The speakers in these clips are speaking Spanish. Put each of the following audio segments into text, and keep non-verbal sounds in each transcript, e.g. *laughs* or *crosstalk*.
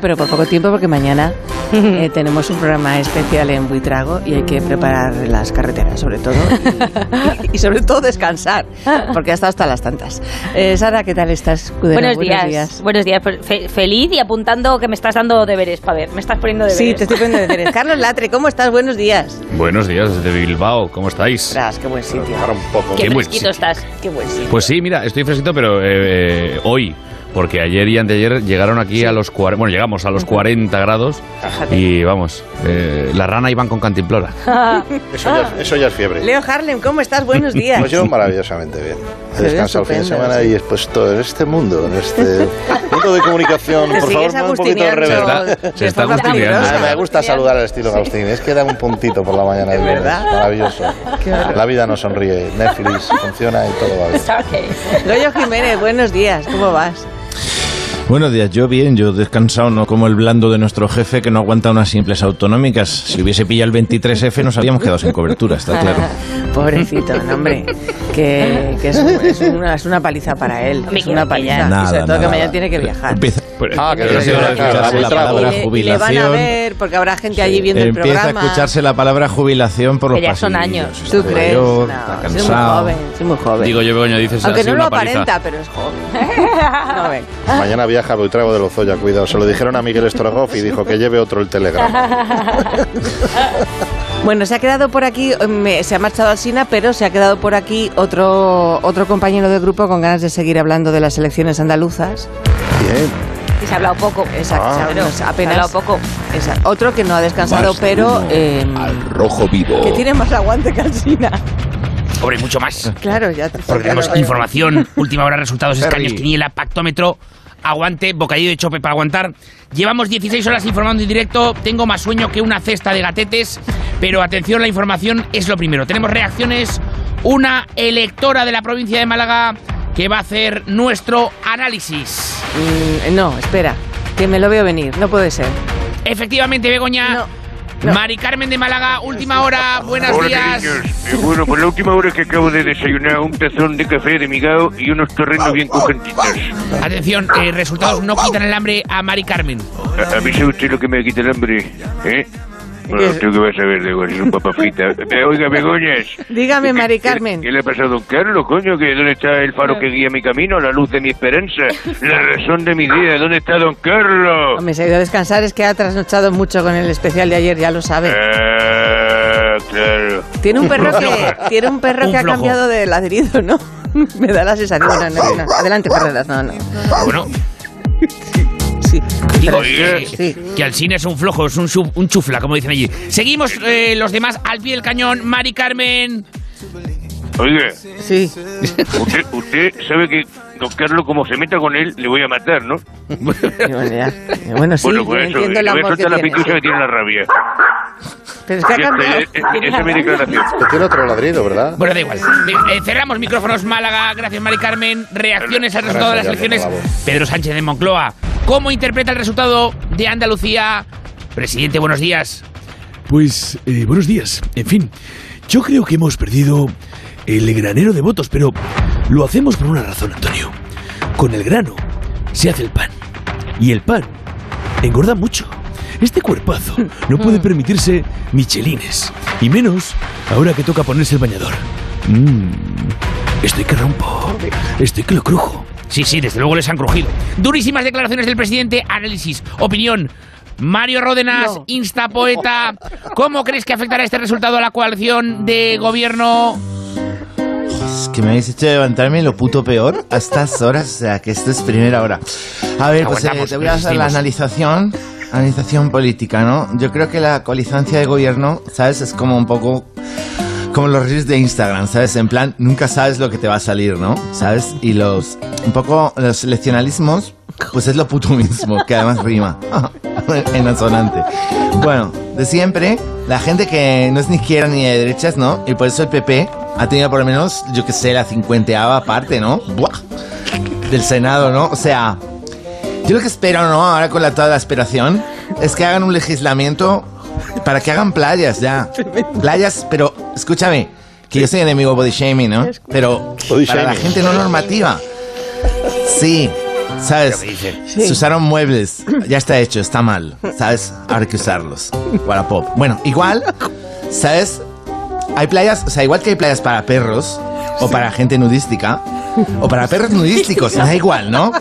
Pero por poco tiempo porque mañana *laughs* eh, tenemos un programa especial en Buitrago y hay que preparar las carreteras, sobre todo. Y, *laughs* y sobre todo descansar, porque ha estado hasta las tantas. Eh, Sara, ¿qué tal estás? Buenos, días. Buenos días. Pues, fe- feliz y apuntando que me estás dando deberes, para ver. Me estás poniendo deberes. Sí, te estoy poniendo deberes. *laughs* Carlos Latre, ¿cómo estás? Buenos días. Buenos días desde Bilbao, ¿cómo estáis? Tras, qué buen sitio. Un poco. Qué Qué buen sitio. estás. Qué buen sitio. Pues sí, mira, estoy fresquito, pero eh, eh, hoy, porque ayer y anteayer llegaron aquí a los 40, bueno, llegamos a los 40 grados y vamos, eh, la rana iban con cantimplora. *laughs* Eso ya, eso ya es fiebre. Leo Harlem, ¿cómo estás? Buenos *laughs* días. Pues yo maravillosamente bien. Descansado el fin de semana sí. y he puesto en este mundo, en este *laughs* mundo de comunicación. Por favor, un poquito de. ¿Verdad? Se está. Ah, me gusta saludar al estilo Agustín. Es que da un puntito por la mañana. viernes. verdad? Maravilloso. La vida no sonríe. Netflix funciona y todo va bien. Ok. Goyo Jiménez, buenos días, ¿cómo vas? Buenos días, yo bien, yo descansado, no como el blando de nuestro jefe que no aguanta unas simples autonómicas. Si hubiese pillado el 23F nos habríamos quedado sin cobertura, está claro. *laughs* Pobrecito, no, hombre, que, que es, es una, es una paliza para él, es que una no paliza. pilla. y sobre Nada, todo que nada. mañana tiene que viajar. Empieza, Ah, que empieza sí, a escucharse la palabra Y le, y le van a jubilación. ver, porque habrá gente allí viendo el Empieza a programa. escucharse la palabra jubilación por los Que ya son años. ¿Tú crees? mayor, No, está soy muy joven, soy muy joven. Digo yo, Begoña, dices Aunque así no lo paliza. aparenta, pero es joven. Joven. Mañana viaja Buitrago de Lozoya, cuidado. Se lo dijeron a Miguel Strogoff y dijo que lleve otro el telegrama. *laughs* Bueno, se ha quedado por aquí, me- se ha marchado al Sina, pero se ha quedado por aquí otro, otro compañero del grupo con ganas de seguir hablando de las elecciones andaluzas. Bien. Y se ha hablado poco. Exacto, Ah. no se ha apenas. hablado poco. Exacto. Otro que no ha descansado, Más pero uno eh, al rojo vivo. que tiene más aguante que Alsina. Hombre, mucho más. *laughs* Claro, ya te Porque tenemos información, última hora, resultados, escaños, quiniela, pactómetro, aguante, bocadillo de chope para aguantar. Llevamos 16 horas informando en directo, tengo más sueño que una cesta de gatetes, pero atención, la información es lo primero. Tenemos reacciones, una electora de la provincia de Málaga que va a hacer nuestro análisis. Mm, no, espera, que me lo veo venir, no puede ser. Efectivamente, Begoña. No, no. Mari Carmen de Málaga, última hora, buenos Hola, días. niños. Eh, bueno, pues la última hora que acabo de desayunar un tazón de café de migao y unos terrenos bien cogentitos. Atención, eh, resultados no quitan el hambre a Mari Carmen. A, a mí sabe usted lo que me quita el hambre, ¿eh? Bueno, tú que vas a ver, es un papa frita. *laughs* Oiga, Begoñas. Dígame, ¿qué- Mari qué- Carmen. ¿Qué le ha pasado a don Carlos, coño? ¿Que ¿Dónde está el faro que guía mi camino, la luz de mi esperanza, la razón de mi día? ¿Dónde está don Carlos? Hombre, se ha ido a descansar, es que ha trasnochado mucho con el especial de ayer, ya lo sabe. Ah, claro. Tiene un perro que, tiene un perro Un que ha cambiado de ladrido, ¿no? *laughs* Me da la sensación. No, no, no. Adelante, Ferreras, no, no. Bueno, Sí. Digo, eh, sí. que Alcina es un flojo, es un, chu- un chufla, como dicen allí. Seguimos eh, los demás al pie del cañón. Mari Carmen. Oiga, Sí. usted, usted sabe que don Carlos, como se meta con él, le voy a matar, ¿no? Bueno, sí, bueno, pues eso, entiendo el le voy a amor que soltar la tiene. pitucha que tiene la rabia. Pero es que ha cambiado. esa es mi declaración. Tiene otro ladrido, ¿verdad? Bueno, da igual. Eh, cerramos micrófonos Málaga. Gracias, Mari Carmen. Reacciones al resultado de las elecciones. Pedro Sánchez de Moncloa. ¿Cómo interpreta el resultado de Andalucía? Presidente, buenos días. Pues eh, buenos días. En fin, yo creo que hemos perdido el granero de votos, pero lo hacemos por una razón, Antonio. Con el grano se hace el pan. Y el pan engorda mucho. Este cuerpazo no puede permitirse michelines. Y menos ahora que toca ponerse el bañador. Mmm, estoy que rompo. Estoy que lo crujo. Sí, sí, desde luego les han crujido. Durísimas declaraciones del presidente. Análisis, opinión. Mario Ródenas, No. instapoeta. ¿Cómo crees que afectará este resultado a la coalición de gobierno? Que me habéis hecho levantarme lo puto peor a estas horas, o sea, que esto es primera hora. A ver, pues eh, te voy a hacer la analización, analización política, ¿no? Yo creo que la coalizancia de gobierno, ¿sabes? Es como un poco como los reels de Instagram, ¿sabes? En plan, nunca sabes lo que te va a salir, ¿no? ¿Sabes? Y los, un poco, los seleccionalismos, pues es lo puto mismo, que además rima, *laughs* en asonante. Bueno, de siempre, la gente que no es ni izquierda ni de derechas, ¿no? Y por eso el PP ha tenido por lo menos, yo que sé, la cincuenteava parte, ¿no? Buah, del Senado, ¿no? O sea, yo lo que espero, ¿no? Ahora con la toda la aspiración, es que hagan un legislamiento para que hagan playas ya. Playas, pero escúchame, que yo soy enemigo body shaming, ¿no? Pero Body para la gente no normativa. Sí, ¿Sabes? Se usaron muebles. Ya está hecho, está mal. ¿Sabes? Ahora hay que usarlos. Wallapop. Bueno, igual, ¿sabes? Hay playas, o sea, igual que hay playas para perros o para gente nudística o para *laughs* perros nudísticos, da igual, ¿no?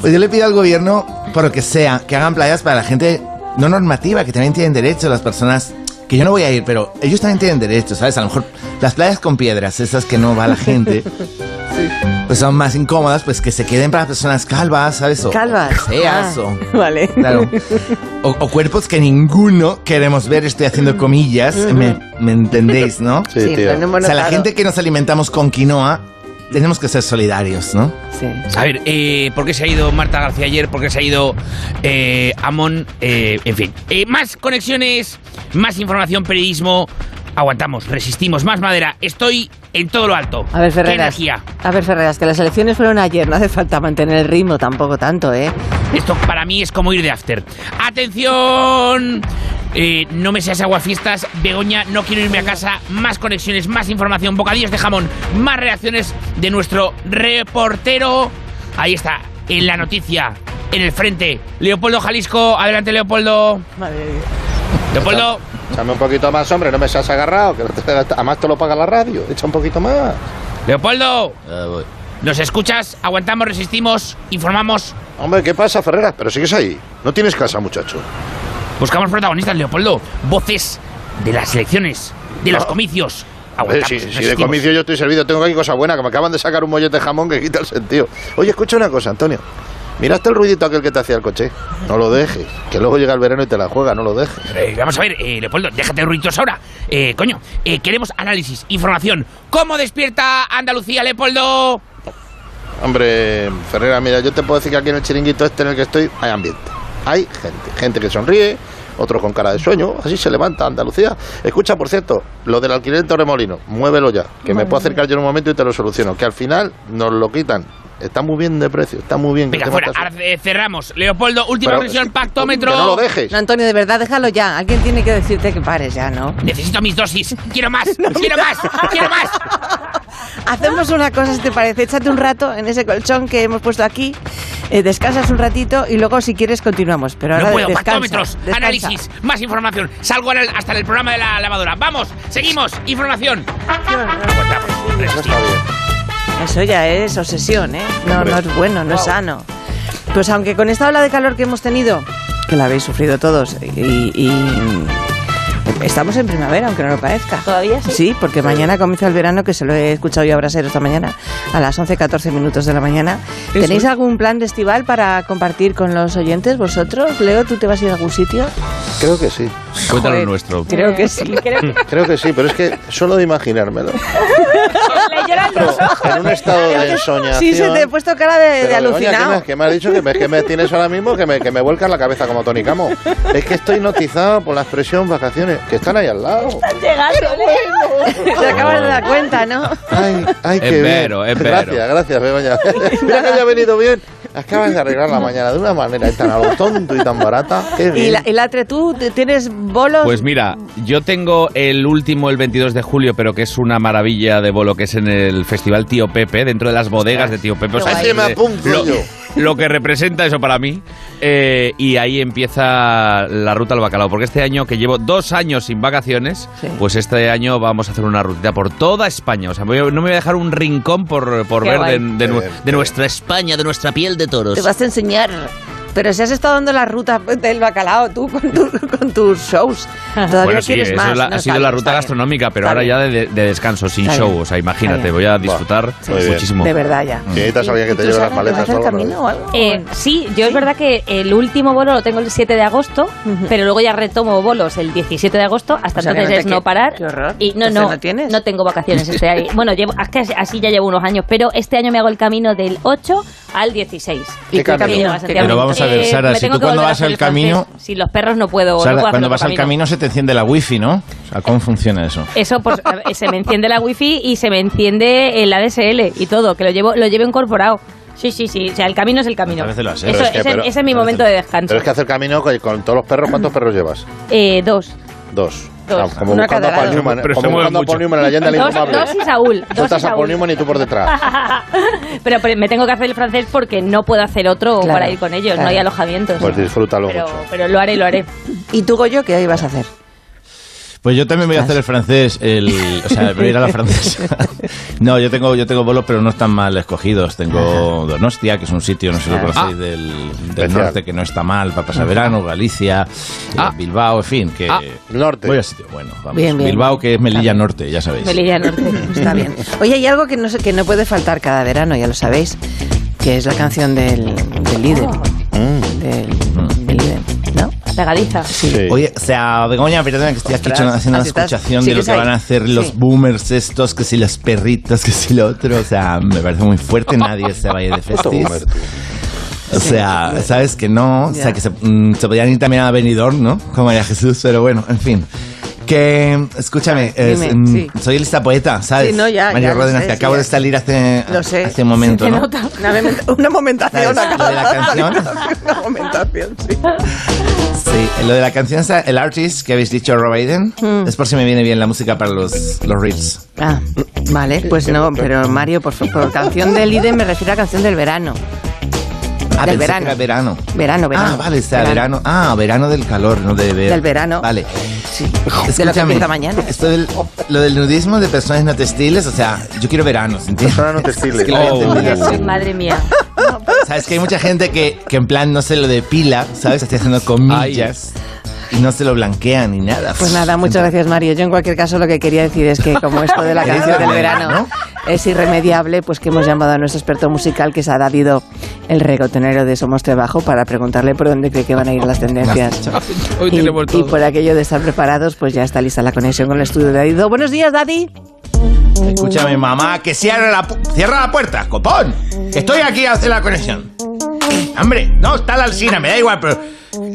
Pues yo le pido al gobierno, por lo que sea, que hagan playas para la gente no normativa, que también tienen derecho, las personas que yo no voy a ir, pero ellos también tienen derecho, ¿sabes? A lo mejor las playas con piedras, esas que no va la gente, *laughs* pues son más incómodas, pues que se queden para personas calvas, ¿sabes? O, Calvas. o feas, Ah, o... Vale. Claro. O, o cuerpos que ninguno queremos ver, estoy haciendo comillas, me, me entendéis, ¿no? *laughs* Sí, Sí, tío. O sea, la gente que nos alimentamos con quinoa, tenemos que ser solidarios, ¿no? Sí. A ver, eh, ¿por qué se ha ido Marta García ayer? ¿Por qué se ha ido eh, Amon? Eh, en fin, Eh, más conexiones, más información, periodismo. Aguantamos, resistimos, más madera. Estoy en todo lo alto. A ver, ¿Qué Ferreras. energía? A ver, Ferreras, que las elecciones fueron ayer, no hace falta mantener el ritmo tampoco tanto, ¿eh? Esto para mí es como ir de after. ¡Atención! Eh, no me seas aguafiestas, Begoña, no quiero irme a casa. Más conexiones, más información, bocadillos de jamón, más reacciones de nuestro reportero. Ahí está, en la noticia, en el frente. Leopoldo Jalisco, adelante Leopoldo. Leopoldo, Échame un poquito más, hombre, no me seas agarrado, que no te- además te lo paga la radio. Echa un poquito más. Leopoldo, ¿nos escuchas? Aguantamos, resistimos, informamos. Hombre, ¿qué pasa, Ferreras? Pero sigues ahí. No tienes casa, muchacho. Buscamos protagonistas, Leopoldo. Voces de las elecciones, de los Ah. comicios. Aguantamos, si, si de comicio yo estoy servido, tengo aquí cosa buena, que me acaban de sacar un mollete de jamón que quita el sentido. Oye, escucha una cosa, Antonio. Miraste el ruidito aquel que te hacía el coche. No lo dejes, que luego llega el verano y te la juega, no lo dejes. Eh, vamos a ver, eh, Leopoldo, déjate de ruiditos ahora. Eh, coño, eh, queremos análisis, información. ¿Cómo despierta Andalucía, Leopoldo? Hombre, Ferrera, mira, yo te puedo decir que aquí en el chiringuito este en el que estoy hay ambiente. Hay gente, gente que sonríe, otros con cara de sueño, así se levanta Andalucía. Escucha, por cierto, lo del alquiler en Torremolino, muévelo ya, que me puedo acercar yo en un momento y te lo soluciono. Que al final nos lo quitan. Está muy bien de precio, está muy bien. Venga, fuera, cerramos. Leopoldo, última presión, pactómetro. Que no lo dejes. No, Antonio, de verdad, déjalo ya. Alguien tiene que decirte que pares ya, ¿no? Necesito mis dosis. Quiero más, *laughs* quiero más, quiero más. Hacemos una cosa, si te parece. Échate un rato en ese colchón que hemos puesto aquí. eh, descansas un ratito y luego, si quieres, continuamos. Pero ahora No puedo, descansa, pactómetros, descansa. análisis, más información. Salgo hasta el programa de la lavadora. Vamos, seguimos, información. Aguantamos, Eso ya es obsesión, ¿eh? No, no es bueno, no es sano. Pues aunque con esta ola de calor que hemos tenido, que la habéis sufrido todos, y, y estamos en primavera, aunque no lo parezca. ¿Todavía sí? Sí, porque mañana comienza el verano, que se lo he escuchado yo a Brasero esta mañana, a las 11.14 minutos de la mañana. ¿Tenéis algún plan de estival para compartir con los oyentes vosotros? Leo, ¿tú te vas a ir a algún sitio? Creo que sí. Cuéntanos Joder. nuestro. Creo que sí. *laughs* Creo que sí, pero es que solo de imaginármelo. *laughs* le lloran los ojos. En un estado de *laughs* ensoñación. Sí, se te he puesto cara de, de alucinado. ¿qué me, qué me has dicho? Que me, que me tienes ahora mismo que me, que me vuelcas la cabeza como Tony Camo. Es que estoy notizado por la expresión vacaciones, que están ahí al lado. Te acabas de dar cuenta, ¿no? Ay, ay, qué Es bien. vero, es vero. Gracias, gracias, Begoña. *laughs* Mira que haya venido bien. Acabas de arreglar la mañana de una manera tan a lo tonto y tan barata. Qué bien. Y, la, y Latre, ¿tú tienes bolos? Pues mira, yo tengo el último el 22 de julio, pero que es una maravilla de bolo, que es en el Festival Tío Pepe, dentro de las bodegas de Tío Pepe. O sea, me apunto lo, yo. Lo que representa eso para mí. Eh, y ahí empieza la ruta al bacalao, porque este año, que llevo dos años sin vacaciones, Sí. pues este año vamos a hacer una rutita por toda España. O sea, voy a- no me voy a dejar un rincón por, por ver guay. de, de nuestra España, de nuestra piel de toros. Te vas a enseñar. Pero si has estado dando la ruta del bacalao tú con, tu- con tus shows, todavía Bueno, sí, quieres eso más. es la- ¿no? ha sido la ruta bien. gastronómica, pero ahora bien. ya de, de descanso, sin Está show. bien. O sea, imagínate, voy a disfrutar muchísimo. De verdad ya. Necesitas alguien que ¿Y te tú, lleve las maletas o al algo, no lo camino o algo? Eh, sí, yo es verdad que el último bolo lo tengo el 7 de agosto, pero luego ya retomo bolos el 17 de agosto, hasta O sea, que entonces no es no parar. qué horror. Y no, no, ¿no tienes? no tengo vacaciones este año. *laughs* Bueno, llevo, es que así ya llevo unos años, pero este año me hago el camino del 8 al 16. ¿Y ¿Qué camino? Pero vamos a ver, Sara, si tú cuando vas al francés. camino- Si los perros no puedo. no cuando vas al camino se te enciende la wifi, ¿no? O sea, ¿cómo funciona eso? Eso, pues, a ver, se me enciende la wifi y se me enciende el ADSL y todo, que lo llevo, lo llevo incorporado. Sí, sí, sí. O sea, el camino es el camino. Eso- Pero es que- ese, pero- ese es mi momento de descanso. Pero es que hacer camino con, con todos los perros, ¿cuántos perros llevas? Eh, dos. Dos. Dos. Como Una buscando a cada Paul lado. Newman, Pero como se mueve buscando a Paul mucho. Newman en la leyenda del Dos, indomable. dos y Saúl. Tú Dos y estás a Paul Saúl. Newman y tú por detrás. *laughs* pero, pero me tengo que hacer el francés porque no puedo hacer otro Claro, para ir con ellos. claro. No hay alojamientos. Pues disfrútalo pero, mucho. pero lo haré, lo haré. ¿Y tú, Goyo, qué ibas a hacer? Pues yo también voy a hacer el francés, el, o sea, voy a ir a la *laughs* francesa. No, yo tengo, yo tengo bolos, pero no están mal escogidos. Tengo Donostia, que es un sitio, no sé si lo Ah. conocéis, del, del norte, que no está mal para pasar verano, Galicia, eh, Ah. Bilbao, en fin, que Ah. Norte. voy a sitio bueno. Vamos. Bien, bien. Bilbao, que es Melilla Norte, ya sabéis. Melilla Norte. Está bien. Oye, hay algo que no, sé, que no puede faltar cada verano, ya lo sabéis, que es la canción del, del líder. Del líder, ¿no? Pegadiza. Sí. Oye, o sea, Begoña, perdona que estoy aquí Ostras, haciendo una escuchación de lo ¿Sigues que ahí? van a hacer los Sí. boomers estos, que si las perritas, que si lo otro. O sea, me parece muy fuerte, nadie se vaya de festis. O sea, sabes que no, o sea, que se, mm, se podían ir también a Benidorm, ¿no? Como María Jesús, pero bueno, en fin. Que, escúchame, es, Dime, mm, sí. soy lista poeta, ¿sabes? Sí, no, ya, María ya sé, que acabo ya. de salir hace, Lo sé. hace un momento, Se ¿no? nota. *laughs* Una, momenta- una momentación. Lo de la canción. Una momentación, sí. Sí, lo de la canción, el artist que habéis dicho, Rob Aiden, Hmm. es por si me viene bien la música para los, los reels. Ah, vale, pues no, pero Mario, por favor, canción del líder me refiero a canción del verano. Ah, Del pensé verano. que era verano. Verano, verano. Ah, vale, o sea, verano. Ah, verano del calor, no de ver. Del verano. Vale. Sí, de lo que Escúchame, mañana. Esto del, lo del nudismo de personas no textiles, o sea, yo quiero verano, ¿entiendes? Personas no textiles. Es que Oh. Madre mía. *laughs* Sabes que hay mucha gente que, que en plan no se lo depila, ¿sabes? Estoy haciendo comillas y no se lo blanquea ni nada. Pues nada, muchas gracias Mario. Yo en cualquier caso lo que quería decir es que como esto de la *laughs* canción del verano, verano ¿no? es irremediable, pues que hemos llamado a nuestro experto musical que es Davido, el regotonero de Somos Trabajo, para preguntarle por dónde cree que van a ir las tendencias. *laughs* Hoy Y, y por aquello de estar preparados, pues ya está lista la conexión con el estudio de Davido. Buenos días, Daddy. Escúchame, mamá, que cierre la, pu- cierra la puerta, copón. Estoy aquí a hacer la conexión. Hombre, no, está la alcina, me da igual, pero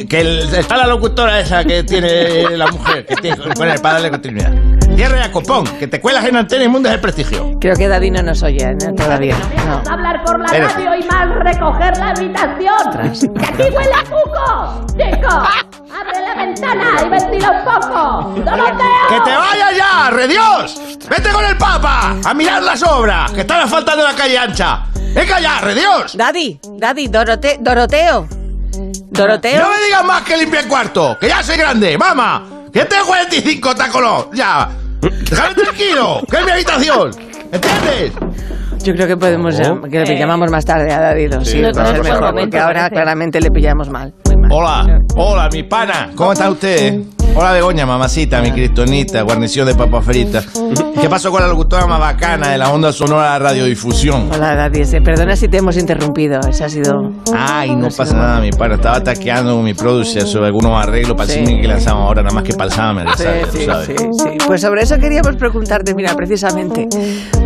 que el- está la locutora esa que tiene *laughs* la mujer, que tiene para darle continuidad. Cierra ya, copón, que te cuelas en antena y mundo es el prestigio. Creo que Daddy no nos oye ¿no? todavía. No. hablar por la Espérate. radio y mal recoger la habitación. ¡Que aquí huele a cuco! ¡Chico! ¡Abre la ventana y ventila un poco! *laughs* ¡Doroteo! ¡Que te vayas ya, redios! ¡Vete con el papa a mirar las obras, que están asfaltando la calle ancha! ¡Venga ya, redios! Daddy, Daddy, Dorote, Doroteo. Doroteo. No me digas más que limpia el cuarto, que ya soy grande, mamá. Que tengo 45 tacolos, ya. Déjame tranquilo, que es mi habitación. ¿Entiendes? Yo creo que podemos que le Eh. llamamos más tarde a David. Sí, no porque ahora claramente le pillamos mal. Hola, hola, mi pana. ¿Cómo está usted? Hola, Begoña, mamacita, mi cristonita, guarnición de papa frita. ¿Qué pasó con la locutora más bacana de la onda sonora de radiodifusión? Hola, sí, Perdona si te hemos interrumpido. Ese ha sido. Ay, no pasa nada, mi pana. Estaba taqueando con mi producer sobre algunos arreglos para el single que lanzamos ahora, nada más que para el Summer, Sí, ¿sabes? sí, ¿sabes? sí, sí. Pues sobre eso queríamos preguntarte, mira, precisamente,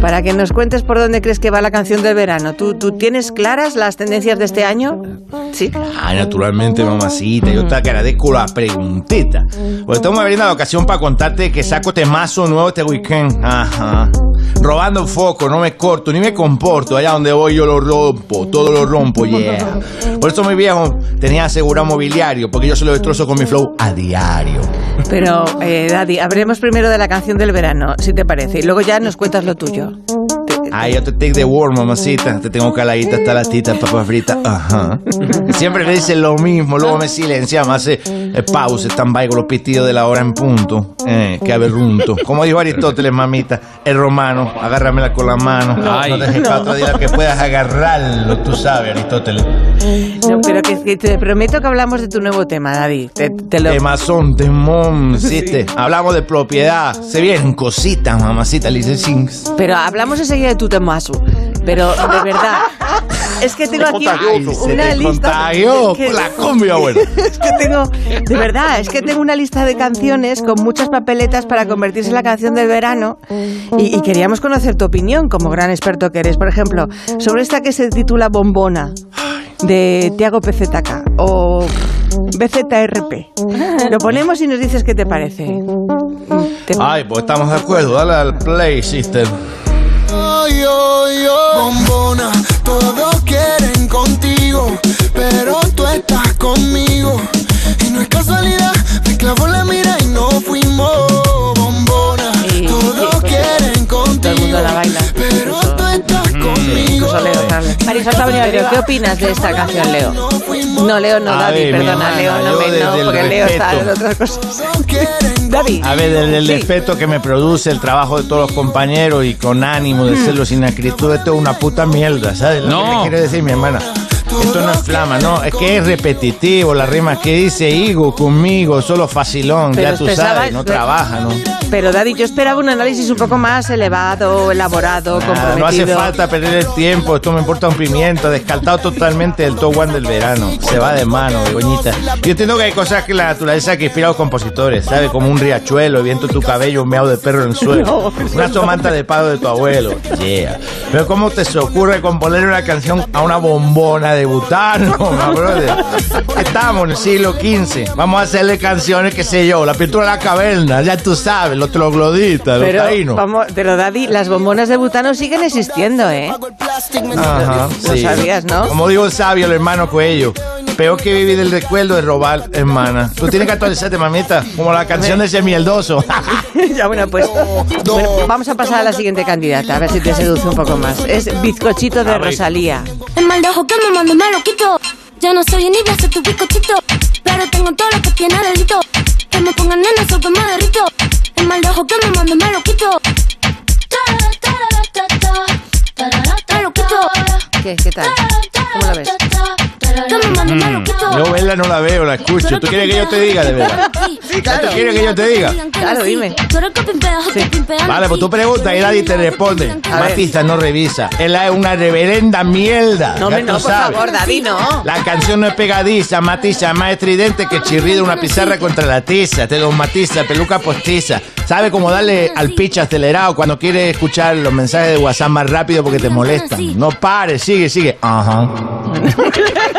para que nos cuentes por dónde crees que va la canción del verano. ¿Tú, tú tienes claras las tendencias de este año? Sí. Ay, naturalmente, mamacita. Yo te agradezco la preguntita. Porque estamos abriendo la ocasión para contarte que saco temazo nuevo este weekend. Ajá. Robando foco, no me corto ni me comporto. Allá donde voy yo lo rompo, todo lo rompo, yeah. Por eso mi viejo tenía asegurado mobiliario, porque yo se lo destrozo con mi flow a diario. Pero, eh, Daddy, hablemos primero de la canción del verano, si te parece, y luego ya nos cuentas lo tuyo. Ay, yo te take the word, mamacita. Te tengo caladita hasta la tita, papa frita. Ajá. Siempre me dicen lo mismo, luego me silencia, me hace eh, pausa, stand-by con los pitidos de la hora en punto. Eh, que aberrunto. Como dijo Aristóteles, mamita, el romano, agárramela con la mano. No, Ay. dejes para otro día que puedas agarrarlo, tú sabes, Aristóteles. No, pero que, que te prometo que hablamos de tu nuevo tema, Daddy. Te, te lo... Temazón, temón, ¿viste? Hablamos de propiedad. Se vienen cositas, mamacita, Lice. Pero hablamos enseguida de tu temazo. Pero de verdad, es que tengo aquí una lista. contagió que- la cumbia, bueno. Es que tengo, de verdad, es que tengo una lista de canciones con muchas papeletas para convertirse en la canción del verano y, y queríamos conocer tu opinión como gran experto que eres. Por ejemplo, sobre esta que se titula Bombona de Tiago PZK o BZRP. Lo ponemos y nos dices qué te parece. Te- Ay, pues estamos de acuerdo. Dale al play, sister soy yo. Bombona, todos quieren contigo, pero tú estás conmigo. Y no es casualidad, me clavó la mira y no fuimos. Bombona, sí, todos sí, quieren contigo, la baila. pero tú estás conmigo. Marisol Sabrina, ¿qué opinas de esta canción, Leo? No, Leo, no, David, perdona, Leo, no, me, no, porque Leo está en otras cosas. David. A ver, del, del Sí. respeto que me produce el trabajo de todos los compañeros y con ánimo de hacerlo sin acritud, esto es una puta mierda, ¿sabes? Lo No. que me quiere decir mi hermana. Esto no es flama, no, es que es repetitivo, las rimas que dice Higo conmigo, solo facilón, Pero ya tú sabes, no trabaja, ¿no? Pero, David, yo esperaba un análisis un poco más elevado, elaborado, Nada, comprometido. no hace falta perder el tiempo, esto me importa un pimiento, descartado totalmente del top one del verano, se va de mano, Begoñita. Yo entiendo que hay cosas que la naturaleza que inspira a los compositores, ¿sabes? Como un riachuelo, viento en tu cabello, un meado de perro en el suelo, *laughs* una somanta de palo de tu abuelo, yeah. Pero ¿cómo te se ocurre componer una canción a una bombona de butano, *laughs* my brother? Estamos en el siglo XV, vamos a hacerle canciones, qué sé yo, la pintura de la caverna, ya tú sabes, los trogloditas, los taínos. vamos, pero David, las bombonas de butano siguen existiendo, ¿eh? Ajá, Lo sí. sabías, ¿no? Como digo el sabio, el hermano Coello. Peor que vivir del recuerdo es robar, hermana. Tú tienes que actualizarte, mamita. Como la canción de ese mieldoso. *laughs* ya, bueno, pues bueno, vamos a pasar a la siguiente candidata, a ver si te seduce un poco más. Es Bizcochito de. Rosalía. El mal de ojo que me mando me lo quito. Ya no soy ni voy a ser tu bizcochito. Pero tengo todo lo que tiene delito. Que me pongan en eso que me derrito. El mal de ojo que me mando me lo quito. Me lo quito. ¿Qué, qué tal? ¿Cómo lo? Yo verla no la veo, la escucho. ¿Tú quieres que yo te diga de verdad? Sí, claro. ¿Tú quieres que yo te diga? Claro, dime. Pimpeas. Vale, pues tú preguntas y nadie te responde. A ver. Matiza, no revisa. Él es una reverenda mierda. No, me, no, por sabes. favor, David, no. La canción no es pegadiza, matiza, más estridente que chirrido una pizarra contra la tiza, te lo matiza, peluca postiza. Sabe cómo darle al pitch acelerado cuando quieres escuchar los mensajes de WhatsApp más rápido porque te molestan. No pares, sigue, sigue. Ajá. *laughs*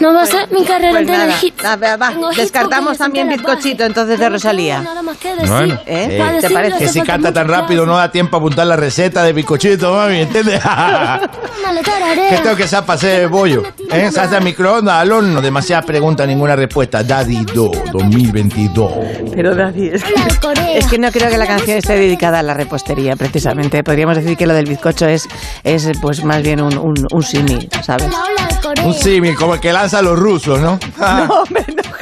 No va a ser mi carrera Pues entera de nada, hits. a ver, va, Tengo hits descartamos porque también Bizcochito entonces de Rosalía. Nada más que decir. Bueno. ¿Eh? Para ¿Te parece? Que si canta tan rápido no da tiempo a apuntar la receta de bizcochito, mami, ¿entiendes? *laughs* ¿Qué tengo que saber para hacer bollo? ¿Eh? ¿Salsa a microondas, al horno? Demasiadas preguntas, ninguna respuesta. Daddy Do 2022. Pero David, es La de Corea. Es que no creo que la canción esté dedicada a la repostería, precisamente. Podríamos decir que lo del bizcocho es, es pues más bien un, un, un símil, ¿sabes? La de. Un símil, como el que lanza los rusos, ¿no? *laughs* No,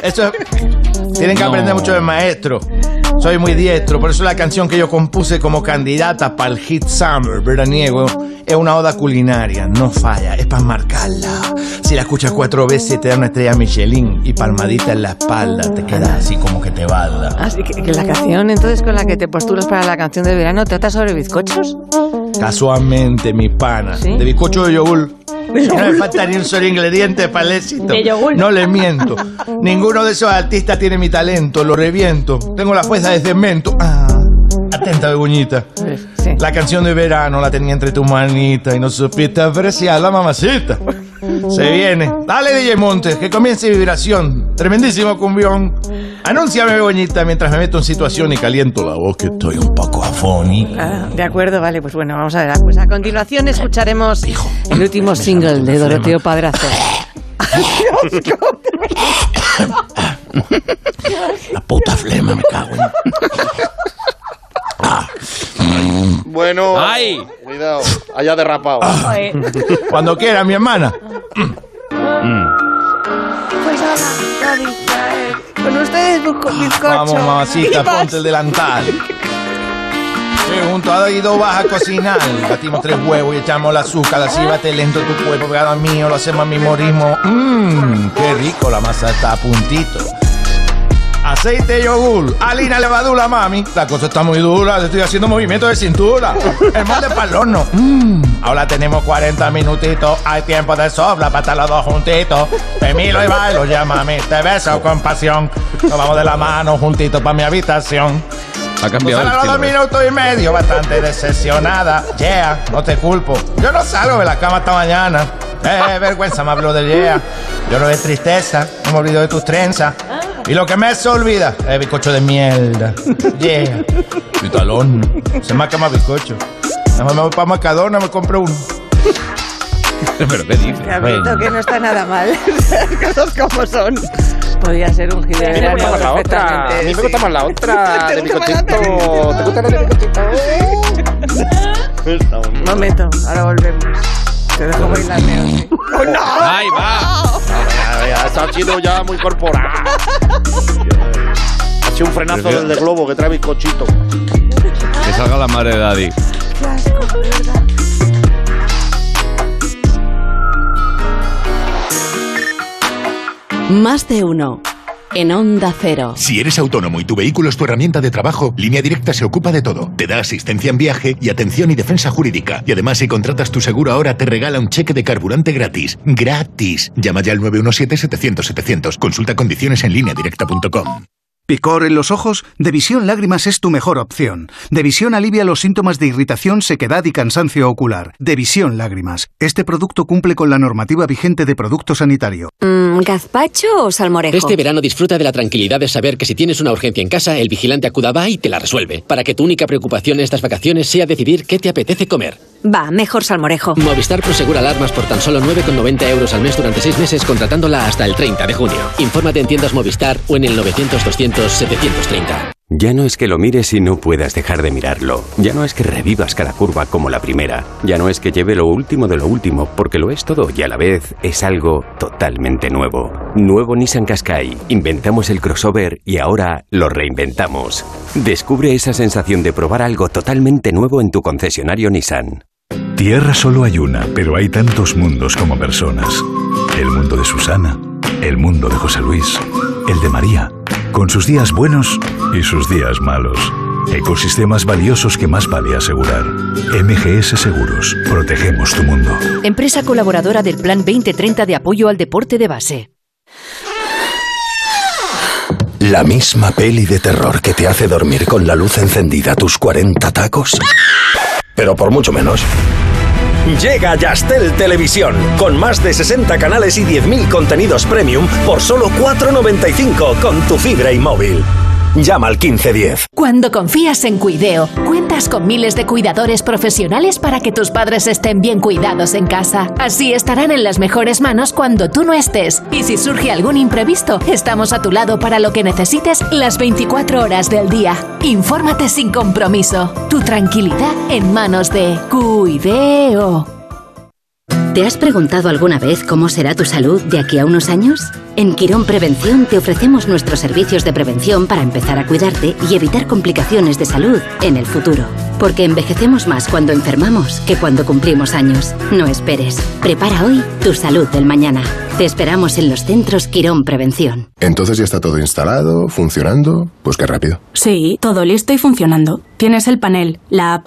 Eso es- Tienen que No. aprender mucho del maestro. Soy muy diestro, por eso la canción que yo compuse como candidata para el Hit Summer veraniego es una oda culinaria, no falla, es para marcarla. Si la escuchas cuatro veces te da una estrella Michelin y palmadita en la espalda, te quedas así como que te balda. Así que, que la canción entonces con la que te postulas para la canción del verano trata sobre bizcochos. Casualmente, mi pana, ¿Sí? de bizcocho de yogur. No me falta ni un solo ingrediente para el éxito. No le miento. Ninguno de esos artistas tiene mi talento, lo reviento. Tengo la fuerza de cemento. Ah, atenta, bebuñita. Sí. La canción de verano la tenía entre tus manitas y no supiste apreciar la mamacita. Se viene. Dale, DJ Montes, que comience vibración. Tremendísimo cumbión. Anúnciame, bebuñita, mientras me meto en situación y caliento la voz, que estoy un poco afónica. Ah, de acuerdo, vale, pues bueno, vamos a ver. Pues a continuación escucharemos el último single de Doroteo Padrazo. La puta flema, me cago en... Bueno, ¡Ay! cuidado, haya derrapado. Cuando quiera, mi hermana. Pues nada, David, eh, con ustedes busco bizcocho. Vamos, mamacita, ponte el delantal. Sí, junto a Guido vas a cocinar. Batimos tres huevos y echamos el azúcar. Así bate lento tu cuerpo, pegado al mío. Lo hacemos a mi morismo. Mmm, qué rico, la masa está a puntito. Aceite, yogur, harina, levadura, mami. La cosa está muy dura, estoy haciendo movimiento de cintura. El molde para el horno. Mm, Ahora tenemos 40 minutitos, hay tiempo de sobra para estar los dos juntitos. Te miro y bailo, ya mami, te beso con pasión. Nos vamos de la mano juntitos para mi habitación. Ha cambiado el Pues estilo. dos minutos y medio, bastante decepcionada. Yeah, no te culpo. Yo no salgo de la cama hasta mañana. Eh, vergüenza me habló de yeah. Lloro de tristeza, no me olvido de tus trenzas. Y lo que me se olvida es bizcocho de mierda. *laughs* Yeah. Mi talón. Se me ha quemado bizcocho. Nada más me voy para Mercadona, me compro uno. *laughs* ¿Pero qué dices? Te advierto que no está nada mal. *laughs* Cosas como son. Podría ser un hit de A mí me verano gusta más la otra. A mí me gusta más la otra. ¿Te De más bizcochito. ¿Te gusta la de bizcochito? Un momento, ahora volvemos. Te dejo bailar, Leo, sí. ¡Ahí va! Está sido ya muy corporal. Ha sido un frenazo Prefiero- del de globo que trae bizcochito. Que salga la madre de Daddy. Qué asco, de verdad. Más de uno. En Onda Cero. Si eres autónomo y tu vehículo es tu herramienta de trabajo, Línea Directa se ocupa de todo. Te da asistencia en viaje y atención y defensa jurídica. Y además, si contratas tu seguro ahora, te regala un cheque de carburante gratis. ¡Gratis! Llama ya al 917-700-700. Consulta condiciones en lineadirecta.com. ¿Picor en los ojos? Devisión Lágrimas es tu mejor opción. Devisión alivia los síntomas de irritación, sequedad y cansancio ocular. Devisión Lágrimas. Este producto cumple con la normativa vigente de producto sanitario. Mm, ¿Gazpacho o salmorejo? Este verano disfruta de la tranquilidad de saber que si tienes una urgencia en casa, el vigilante Acudaba y te la resuelve. Para que tu única preocupación en estas vacaciones sea decidir qué te apetece comer. Va, mejor salmorejo. Movistar Prosegura alarmas por tan solo 9,90 euros al mes durante 6 meses contratándola hasta el 30 de junio. Infórmate en tiendas Movistar o en el 900-200-730. Ya no es que lo mires y no puedas dejar de mirarlo. Ya no es que revivas cada curva como la primera. Ya no es que lleve lo último de lo último, porque lo es todo y a la vez es algo totalmente nuevo. Nuevo Nissan Qashqai. Inventamos el crossover y ahora lo reinventamos. Descubre esa sensación de probar algo totalmente nuevo en tu concesionario Nissan. Tierra solo hay una, pero hay tantos mundos como personas. El mundo de Susana, el mundo de José Luis, el de María, con sus días buenos y sus días malos. Ecosistemas valiosos que más vale asegurar. MGS Seguros, protegemos tu mundo. Empresa colaboradora del Plan 2030 de apoyo al deporte de base. La misma peli de terror que te hace dormir con la luz encendida tus 40 tacos. Pero por mucho menos. Llega Yastel Televisión, con más de 60 canales y 10.000 contenidos premium por solo 4,95 con tu fibra y móvil. Llama al 1510. Cuando confías en Cuideo, cuentas con miles de cuidadores profesionales para que tus padres estén bien cuidados en casa. Así estarán en las mejores manos cuando tú no estés. Y si surge algún imprevisto, estamos a tu lado para lo que necesites las 24 horas del día. Infórmate sin compromiso. Tu tranquilidad en manos de Cuideo. ¿Te has preguntado alguna vez cómo será tu salud de aquí a unos años? En Quirón Prevención te ofrecemos nuestros servicios de prevención para empezar a cuidarte y evitar complicaciones de salud en el futuro. Porque envejecemos más cuando enfermamos que cuando cumplimos años. No esperes. Prepara hoy tu salud del mañana. Te esperamos en los centros Quirón Prevención. Entonces ya está todo instalado, funcionando. Pues qué rápido. Sí, todo listo y funcionando. Tienes el panel, la app,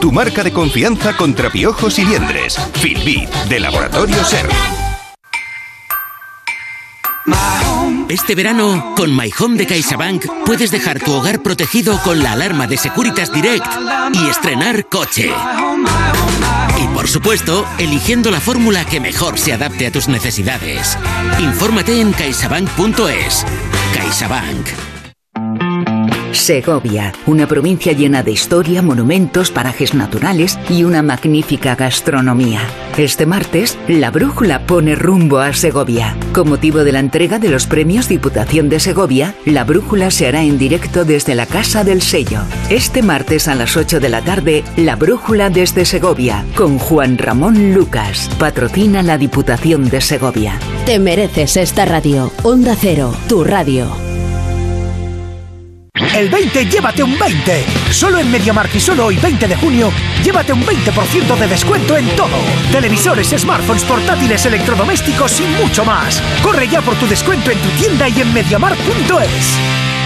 tu marca de confianza contra piojos y liendres. Filbit, de Laboratorio Ser. Este verano, con My Home de CaixaBank, puedes dejar tu hogar protegido con la alarma de Securitas Direct y estrenar coche. Y por supuesto, eligiendo la fórmula que mejor se adapte a tus necesidades. Infórmate en caixabank.es. CaixaBank. Segovia, una provincia llena de historia, monumentos, parajes naturales y una magnífica gastronomía. Este martes, la brújula pone rumbo a Segovia. Con motivo de la entrega de los premios Diputación de Segovia, la brújula se hará en directo desde la Casa del Sello. Este martes a las 8 de la tarde, la brújula desde Segovia, con Juan Ramón Lucas. Patrocina la Diputación de Segovia. Te mereces esta radio. Onda Cero, tu radio. El 20, llévate un 20. Solo en MediaMarkt y solo hoy, 20 de junio, llévate un 20% de descuento en todo. Televisores, smartphones, portátiles, electrodomésticos y mucho más. Corre ya por tu descuento en tu tienda y en MediaMarkt.es.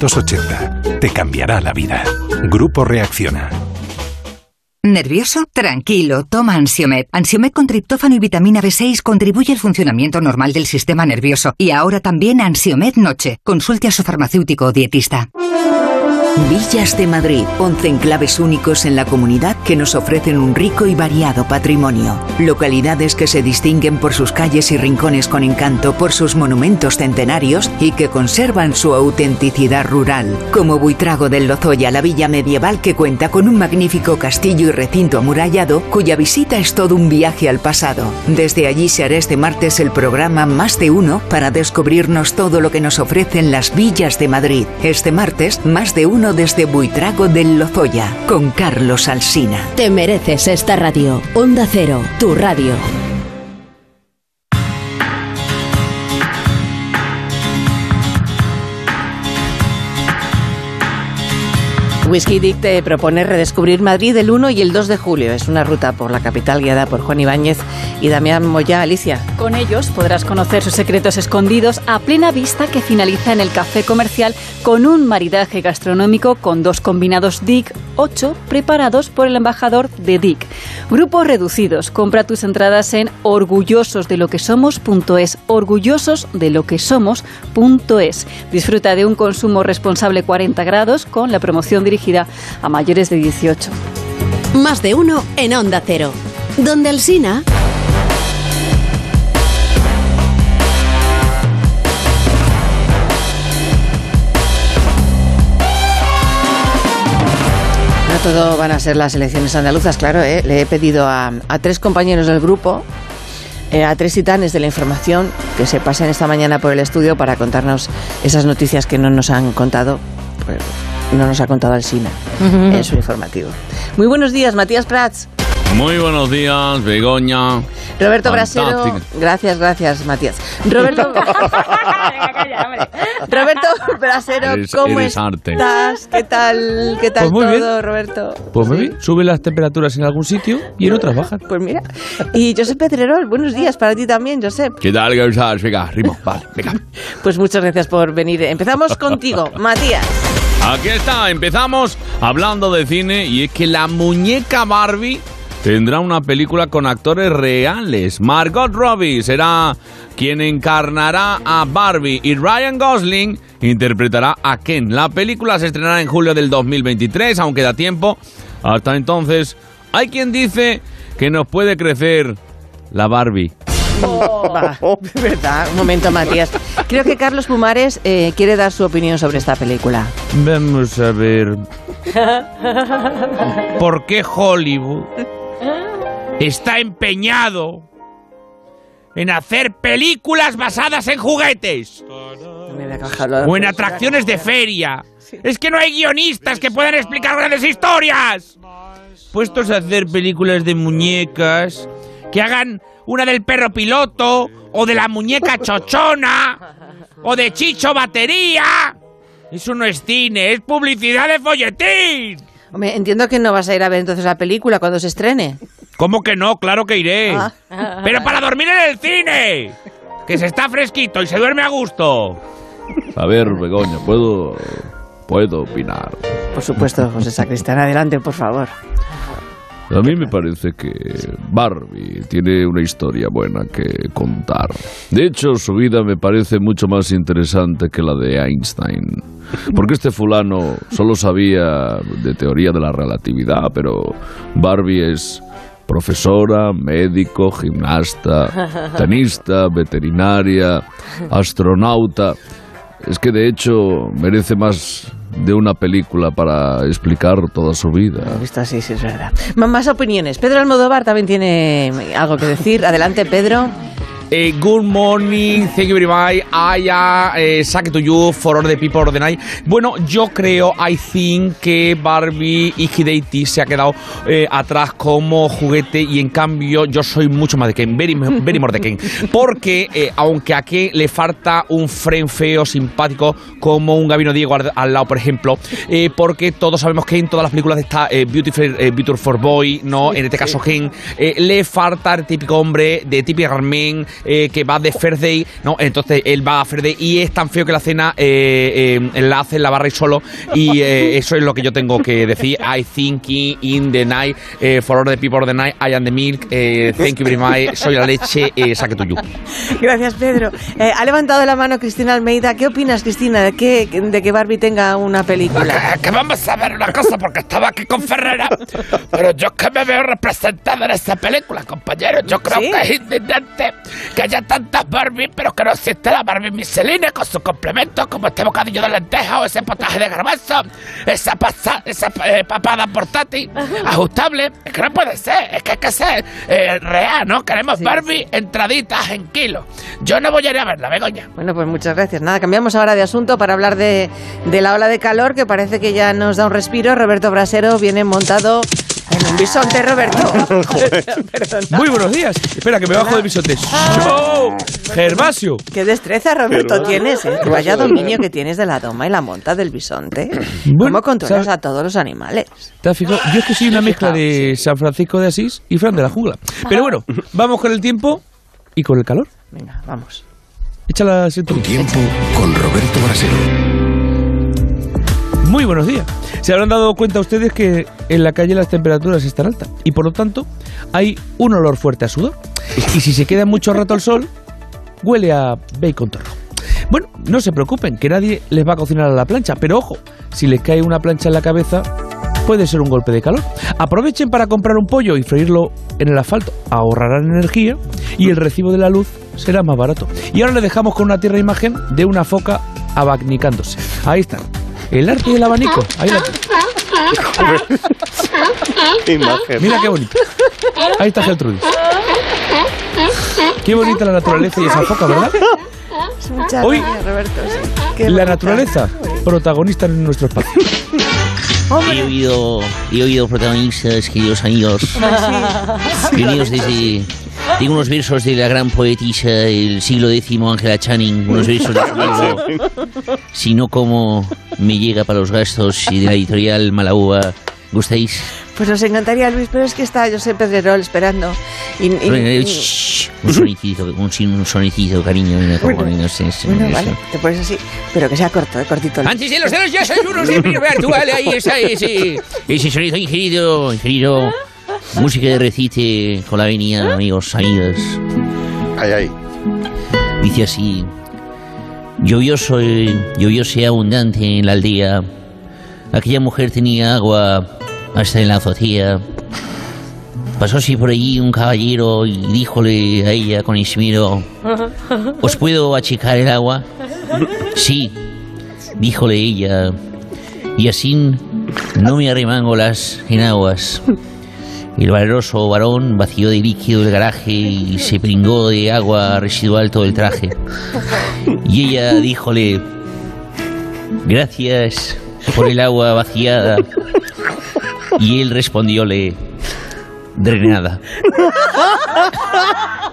Te cambiará la vida. Grupo Reacciona. ¿Nervioso? Tranquilo, toma Ansiomed. Ansiomed con triptófano y vitamina B6 contribuye al funcionamiento normal del sistema nervioso. Y ahora también Ansiomed Noche. Consulte a su farmacéutico o dietista. Villas de Madrid, 11 enclaves únicos en la comunidad que nos ofrecen un rico y variado patrimonio. Localidades que se distinguen por sus calles y rincones con encanto, por sus monumentos centenarios y que conservan su autenticidad rural. Como Buitrago del Lozoya, la villa medieval que cuenta con un magnífico castillo y recinto amurallado, cuya visita es todo un viaje al pasado. Desde allí se hará este martes el programa Más de Uno para descubrirnos todo lo que nos ofrecen las villas de Madrid. Este martes, Más de Uno desde Buitrago del Lozoya, con Carlos Alsina. Te mereces esta radio. Onda Cero, tu radio. Whisky Dick te propone redescubrir Madrid el 1 y el 2 de julio. Es una ruta por la capital guiada por Juan Ibáñez y Damián Moya. Alicia. Con ellos podrás conocer sus secretos escondidos a plena vista que finaliza en el café comercial con un maridaje gastronómico con dos combinados Dick 8 preparados por el embajador de Dick. Grupos reducidos. Compra tus entradas en orgullososdeloquesomos.es. Orgullososdeloquesomos.es. Disfruta de un consumo responsable 40 grados con la promoción dirigida a mayores de 18. Más de uno en Onda Cero. Donde Alsina. No todo van a ser las elecciones andaluzas, claro. ¿eh? Le he pedido a, a tres compañeros del grupo, eh, a tres titanes de la información, que se pasen esta mañana por el estudio para contarnos esas noticias que no nos han contado. Pues, no nos ha contado Alsina Ujú. en su informativo. Muy buenos días, Matías Prats. Muy buenos días, Begoña. Roberto Brasero. Gracias, gracias, Matías. Roberto. *laughs* Roberto Brasero, Eres- ¿cómo eres arte. estás? ¿Qué tal? ¿Qué tal Pues muy todo, bien. Roberto? Pues muy bien, suben las temperaturas en algún sitio y en otras bajan. Pues mira. Y Josep Pedrerol, buenos días para ti también, Josep. ¿Qué tal, ¿Qué tal? Venga, ritmo, vale, venga. Pues muchas gracias por venir. Empezamos contigo, *laughs* Matías. Aquí está, empezamos hablando de cine y es que la muñeca Barbie tendrá una película con actores reales. Margot Robbie será quien encarnará a Barbie y Ryan Gosling interpretará a Ken. La película se estrenará en julio del 2023, aunque da tiempo. Hasta entonces, hay quien dice que nos puede crecer la Barbie. Va, *laughs* ¿Verdad? Un momento, Matías. Creo que Carlos Pumares eh, quiere dar su opinión sobre esta película. Vamos a ver. ¿Por qué Hollywood está empeñado en hacer películas basadas en juguetes o en atracciones de feria? Es que no hay guionistas que puedan explicar grandes historias. Puestos a hacer películas de muñecas que hagan una del perro piloto o de la muñeca chochona *laughs* o de Chicho Batería. Eso no es cine, es publicidad de folletín. Hombre, entiendo que no vas a ir a ver entonces la película cuando se estrene. ¿Cómo que no? Claro que iré. Ah. Pero para dormir en el cine. Que se está fresquito y se duerme a gusto. A ver, Begoña, ¿puedo, puedo opinar? Por supuesto, José Sacristán, adelante, por favor. A mí me parece que Barbie tiene una historia buena que contar. De hecho, su vida me parece mucho más interesante que la de Einstein. Porque este fulano solo sabía de teoría de la relatividad, pero Barbie es profesora, médico, gimnasta, *laughs* tenista, veterinaria, astronauta. Es que de hecho merece más de una película para explicar toda su vida. Visto sí, es verdad. Más opiniones. Pedro Almodóvar también tiene algo que decir. Adelante, Pedro. Eh, good morning, thank you very much. I uh, eh, to you for all the people of the night. Bueno, yo creo, I think que Barbie y Hideiti se ha quedado eh, atrás como juguete y en cambio yo soy mucho más de Ken, very, very more de Ken. Porque eh, aunque a Ken le falta un frame feo, simpático, como un Gabino Diego al, al lado, por ejemplo, eh, porque todos sabemos que en todas las películas está Beautiful, Beautiful for Boy, ¿no? En este caso Ken, le falta el típico hombre de típico Armen eh, que va de Day, ¿no? Entonces él va a Day y es tan feo que la cena eh, eh, la hace en la barra y solo y *laughs* eso es lo que yo tengo que decir. I think in the night, for all the people of the night, I am the milk, eh, thank you very much, soy la leche, eh, saque tuyo. Gracias, Pedro. Ha levantado la mano Cristina Almeida. ¿Qué opinas, Cristina, de que, de que Barbie tenga una película? Que vamos a ver una cosa, porque estaba aquí con Ferrera, pero yo que me veo representada en esta película, compañero. Yo creo ¿Sí? que es indignante que haya tantas Barbie, pero que no existe la Barbie Michelin con sus complementos, como este bocadillo de lenteja o ese potaje de garbanzo, esa, pasa, esa eh, papada portátil, ajustable. Es que no puede ser, es que hay que ser eh, real, ¿no? Queremos Barbie entraditas en kilos. Yo no voy a ir a verla, Begoña. Bueno, pues muchas gracias. Nada, cambiamos ahora de asunto para hablar de, de la ola de calor que parece que ya nos da un respiro. Roberto Brasero viene montado en un bisonte, Roberto. *laughs* Muy buenos días. Espera, que me bajo del bisonte. ¡Oh! Gervasio. Qué destreza, Roberto, tienes, ¿eh? Vaya dominio que tienes de la doma y la monta del bisonte. *clears throat* ¿Cómo controlas a todos los animales? ¿Te has fijado? Yo es que soy una mezcla de San Francisco de Asís y Fran de la Jungla. Pero bueno, vamos con el tiempo y con el calor. Venga, vamos. Echa la sintonía. Tiempo con Roberto Brasero. Muy buenos días. Se habrán dado cuenta ustedes que en la calle las temperaturas están altas y por lo tanto hay un olor fuerte a sudor. Y si se queda mucho rato al sol, huele a bacon torro. Bueno, no se preocupen, que nadie les va a cocinar a la plancha, pero ojo, si les cae una plancha en la cabeza, puede ser un golpe de calor. Aprovechen para comprar un pollo y freírlo en el asfalto, ahorrarán energía y el recibo de la luz será más barato. Y ahora le dejamos con una tierra imagen de una foca abanicándose. Ahí está. El arte del abanico. Ahí la *laughs* Mira qué bonito. Ahí está Gertrudis. Qué bonita la naturaleza y esa foca, ¿verdad? Muchas Hoy, gracias, Roberto. sí. Qué La bonita. naturaleza, protagonista en nuestro espacio. He oído, he oído protagonistas, queridos amigos. Venidos desde de unos versos de la gran poetisa del siglo X, Angela Channing, unos versos de *laughs* su libro, sino como me llega para los gastos y de la editorial Malaúa. ¿Gustáis? Pues nos encantaría, Luis, pero es que está José Pedrerol esperando. Y, y- shh, un sonetito, un, un sonetito, cariño. mira, como- Bueno, no sé, Bueno, no vale, te pones así, pero que sea corto, eh, cortito. Antes de los celos ya soy unos de virtual, ahí está ese, ese sonido ingeniero, ingeniero. Música de recite con la venia, amigos, amigas. Ay, ay. Dice así. Lluvioso, lluvioso y abundante en la aldea. Aquella mujer tenía agua hasta en la azotea. Pasó así por allí un caballero y díjole a ella con esmero, ¿os puedo achicar el agua? Sí, díjole ella, y así no me arremango las enaguas. El valeroso varón vació de líquido el garaje y se pringó de agua residual todo el traje. Y ella díjole, gracias por el agua vaciada. Y él respondióle, drenada.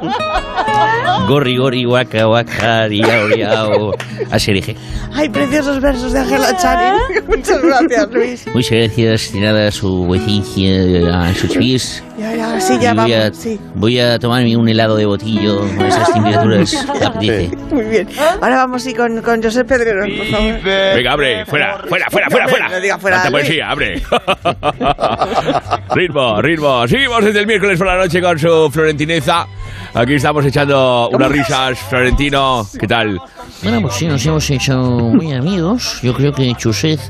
*laughs* Gorri, gorri, guaca, guaca, riao, riao. Así dije. Ay, preciosos versos de Ángela Channing. *laughs* Muchas gracias, Luis. Muchas gracias, nada, a su vuecencia, a sus pies. Ya, ya, sí, ya voy, a, vamos. Sí, voy a tomarme un helado de botillo con esas *laughs* temperaturas. Apetece. muy bien. Ahora vamos sí con, con José Pedrerol, por favor. Venga, abre, fuera, fuera, fuera, fuera, fuera. No diga fuera, Luis. poesía, abre. *laughs* ritmo, ritmo. Seguimos desde el miércoles por la noche con su florentineza. Aquí estamos echando unas risas. Florentino, ¿qué tal? Bueno, pues sí, nos hemos hecho muy amigos. Yo creo que Chuset,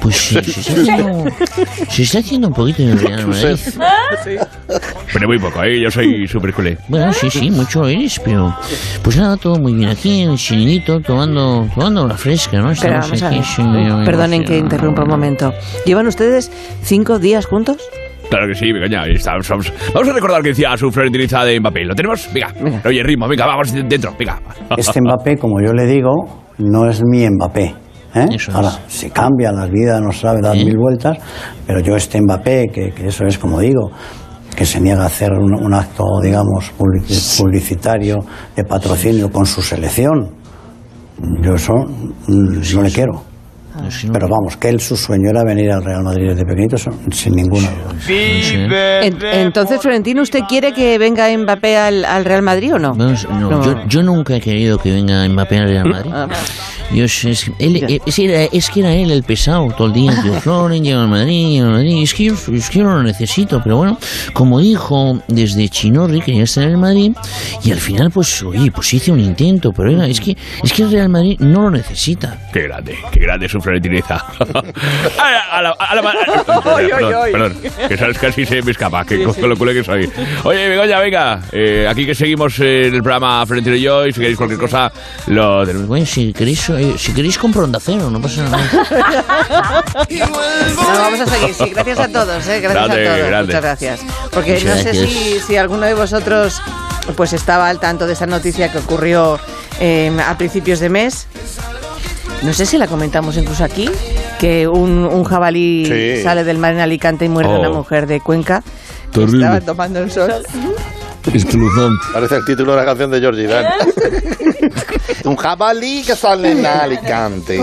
pues se, se está haciendo, se está haciendo un poquito en el Real Madrid. Pero muy poco, ¿eh? Yo soy súper culé. Bueno, sí, sí, mucho eres, pero pues nada, todo muy bien aquí en el chiringuito, tomando, tomando la fresca, ¿no? Estamos vamos a aquí, yo- Perdonen que interrumpa un momento. ¿Llevan ustedes cinco días juntos? Claro que sí, venga, ya. Vamos, vamos a recordar que decía su Florentiniza de Mbappé. ¿Lo tenemos? Venga, oye, ritmo, venga, vamos dentro, venga. Este Mbappé, como yo le digo, no es mi Mbappé. ¿eh? Ahora, se cambia, la vida no sabe dar mil vueltas, pero yo este Mbappé, que, que eso es como digo, que se niega a hacer un, un acto, digamos, publici- publicitario de patrocinio con su selección, yo eso mm, no le quiero. Pero vamos, que él su sueño era venir al Real Madrid desde pequeñito, sin ninguna duda. En- entonces, Florentino, ¿usted quiere que venga Mbappé al, al Real Madrid o no? Vamos, no, Yo, yo nunca he querido que venga Mbappé al Real Madrid. Ah, Yo, es, él, es, era- es que era él el pesado todo el día. Tío *laughs* Floren, llega al Madrid, llega al Madrid. Es que, yo, es que yo no lo necesito. Pero bueno, como dijo desde Chinorri, quería estar en el Madrid. Y al final, pues, oye, pues hice un intento. Pero oiga, es que, es que el Real Madrid no lo necesita. Qué grande, qué grande su Florentiniza. *laughs* a la, la- perdón, que sabes casi se me escapa, que con lo culé que soy. Oye, Begoña, venga, eh, aquí que seguimos en el programa Florentino y yo, y si queréis cualquier cosa, lo tenemos. Bueno, si queréis, eh, si queréis compro Onda Cero, no pasa nada. *laughs* No, vamos a seguir, sí, gracias a todos, ¿eh? gracias Grande, a todos, grande. muchas gracias. Porque Muchas no sé gracias. si, si alguno de vosotros pues estaba al tanto de esa noticia que ocurrió eh, a principios de mes. No sé si la comentamos incluso aquí, que un, un jabalí Sí. sale del mar en Alicante y muerde a una Oh. mujer de Cuenca. que. Estaba tomando el sol. Espeluznante. Parece el título de la canción de Georgie Dan. Un jabalí que sale en Alicante.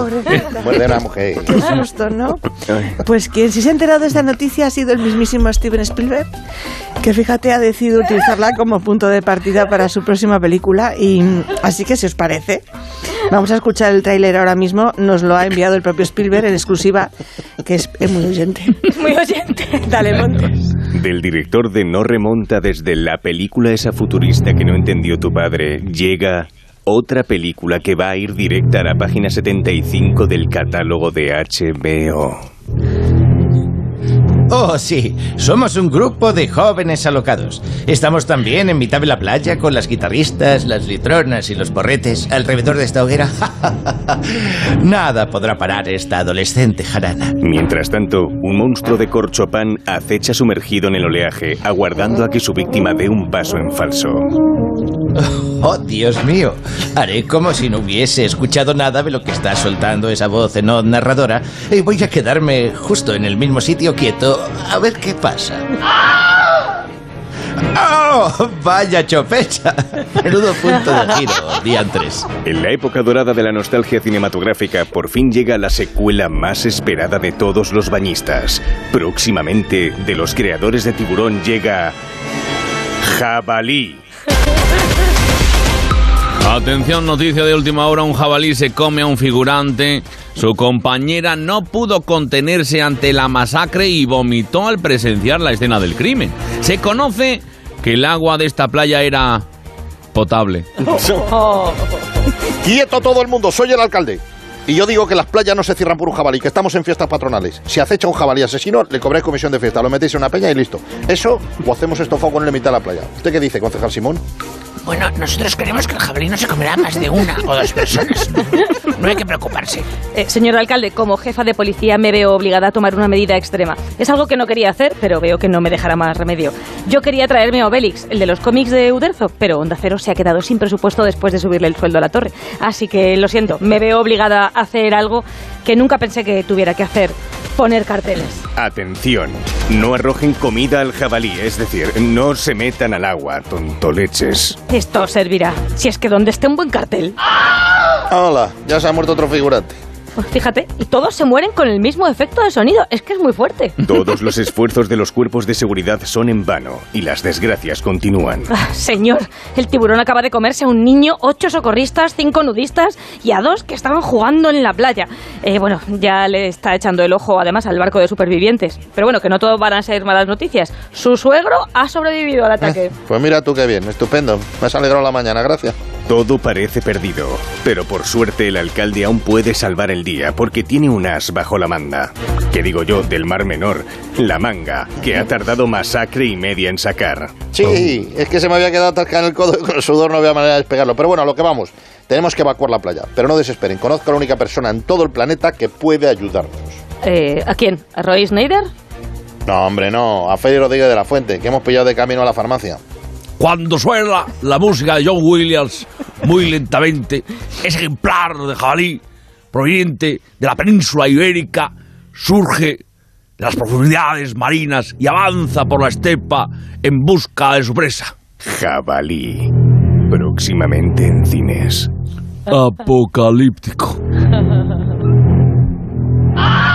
Muerde a una mujer. Qué susto, ¿no? Pues quien sí se ha enterado de esta noticia ha sido el mismísimo Steven Spielberg, que fíjate ha decidido utilizarla como punto de partida para su próxima película y así que si os parece, vamos a escuchar el tráiler ahora mismo, nos lo ha enviado el propio Spielberg en exclusiva, que es, es muy oyente. Muy oyente. Dale, Montes. Del director de No remonta desde la película esa futurista que no entendió tu padre, llega otra película que va a ir directa a la página 75 del catálogo de HBO. Oh, sí, somos un grupo de jóvenes alocados. Estamos también en mitad de la playa con las guitarristas, las litronas y los porretes alrededor de esta hoguera. *laughs* Nada podrá parar esta adolescente jarana. Mientras tanto, un monstruo de corchopán acecha sumergido en el oleaje, aguardando a que su víctima dé un paso en falso. Oh, Dios mío. Haré como si no hubiese escuchado nada de lo que está soltando esa voz en narradora y voy a quedarme justo en el mismo sitio quieto a ver qué pasa. ¡Oh! ¡Vaya chopecha! Menudo punto de giro, diantres. En la época dorada de la nostalgia cinematográfica, por fin llega la secuela más esperada de todos los bañistas. Próximamente, de los creadores de Tiburón llega... Jabalí. Atención, noticia de última hora, un jabalí se come a un figurante. Su compañera no pudo contenerse ante la masacre y vomitó al presenciar la escena del crimen. Se conoce que el agua de esta playa era potable. *laughs* Quieto todo el mundo, soy el alcalde. Y yo digo que las playas no se cierran por un jabalí, que estamos en fiestas patronales. Si acecha un jabalí asesino, le cobráis comisión de fiesta, lo metéis en una peña y listo. Eso o hacemos estofado con él en mitad de la playa. ¿Usted qué dice, concejal Simón? Bueno, nosotros creemos que el jabalí no se comerá más de una o dos personas. No hay que preocuparse. Eh, señor alcalde, como jefa de policía me veo obligada a tomar una medida extrema. Es algo que no quería hacer, pero veo que no me dejará más remedio. Yo quería traerme a Obelix, el de los cómics de Uderzo, pero Onda Cero se ha quedado sin presupuesto después de subirle el sueldo a la torre. Así que lo siento, me veo obligada a hacer algo que nunca pensé que tuviera que hacer, poner carteles. Atención, no arrojen comida al jabalí, es decir, no se metan al agua, tontoleches. Esto servirá, si es que donde esté un buen cartel. Hola, ya se ha muerto otro figurante. Pues fíjate, y todos se mueren con el mismo efecto de sonido, es que es muy fuerte. Todos los *laughs* esfuerzos de los cuerpos de seguridad son en vano y las desgracias continúan. Ah, señor, el tiburón acaba de comerse a un niño, ocho socorristas, cinco nudistas y a dos que estaban jugando en la playa. Eh, bueno, ya le está echando el ojo además al barco de supervivientes. Pero bueno, que no todo van a ser malas noticias. Su suegro ha sobrevivido al ataque. Pues mira tú qué bien, estupendo. Me has alegrado la mañana, gracias. Todo parece perdido, pero por suerte el alcalde aún puede salvar el día porque tiene un as bajo la manga. Que digo yo, del Mar Menor, la manga, que ha tardado masacre y media en sacar. Sí, es que se me había quedado atascado en el codo y con el sudor no había manera de despegarlo. Pero bueno, a lo que vamos. Tenemos que evacuar la playa. Pero no desesperen. Conozco a la única persona en todo el planeta que puede ayudarnos. Eh, ¿A quién? ¿A Roy Snyder? No, hombre, no. A Félix Rodríguez de la Fuente, que hemos pillado de camino a la farmacia. Cuando suena la música de John Williams muy lentamente, ese ejemplar de jabalí proveniente de la península ibérica surge de las profundidades marinas y avanza por la estepa en busca de su presa. Jabalí. Próximamente en cines. Apocalíptico. *laughs*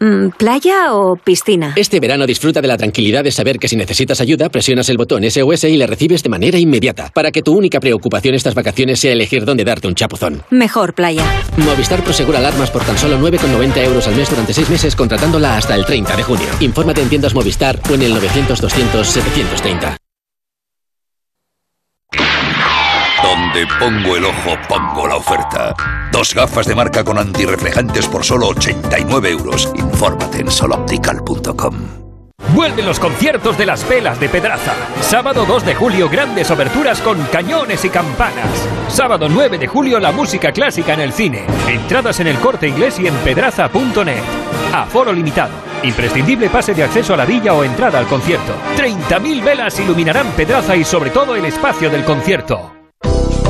Mm, ¿Playa o piscina? Este verano disfruta de la tranquilidad de saber que si necesitas ayuda, presionas el botón SOS y le recibes de manera inmediata, para que tu única preocupación estas vacaciones sea elegir dónde darte un chapuzón. Mejor playa. Movistar Prosegura Alarmas por tan solo 9,90 euros al mes durante 6 meses contratándola hasta el 30 de junio. Infórmate en tiendas Movistar o en el 900-200-730. Donde pongo el ojo, pongo la oferta. Dos gafas de marca con antirreflejantes por solo 89 euros. Infórmate en soloptical.com. Vuelven los conciertos de las velas de Pedraza. Sábado 2 de julio, grandes oberturas con cañones y campanas. Sábado 9 de julio, la música clásica en el cine. Entradas en el corte inglés y en pedraza.net. Aforo limitado. Imprescindible pase de acceso a la villa o entrada al concierto. 30.000 velas iluminarán Pedraza y sobre todo el espacio del concierto.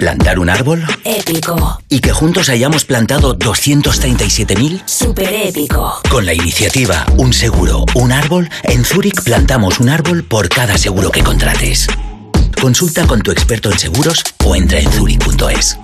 ¿Plantar un árbol? Épico. ¿Y que juntos hayamos plantado 237.000? Super épico. Con la iniciativa Un seguro, un árbol, en Zurich plantamos un árbol por cada seguro que contrates. Consulta con tu experto en seguros o entra en zurich.es.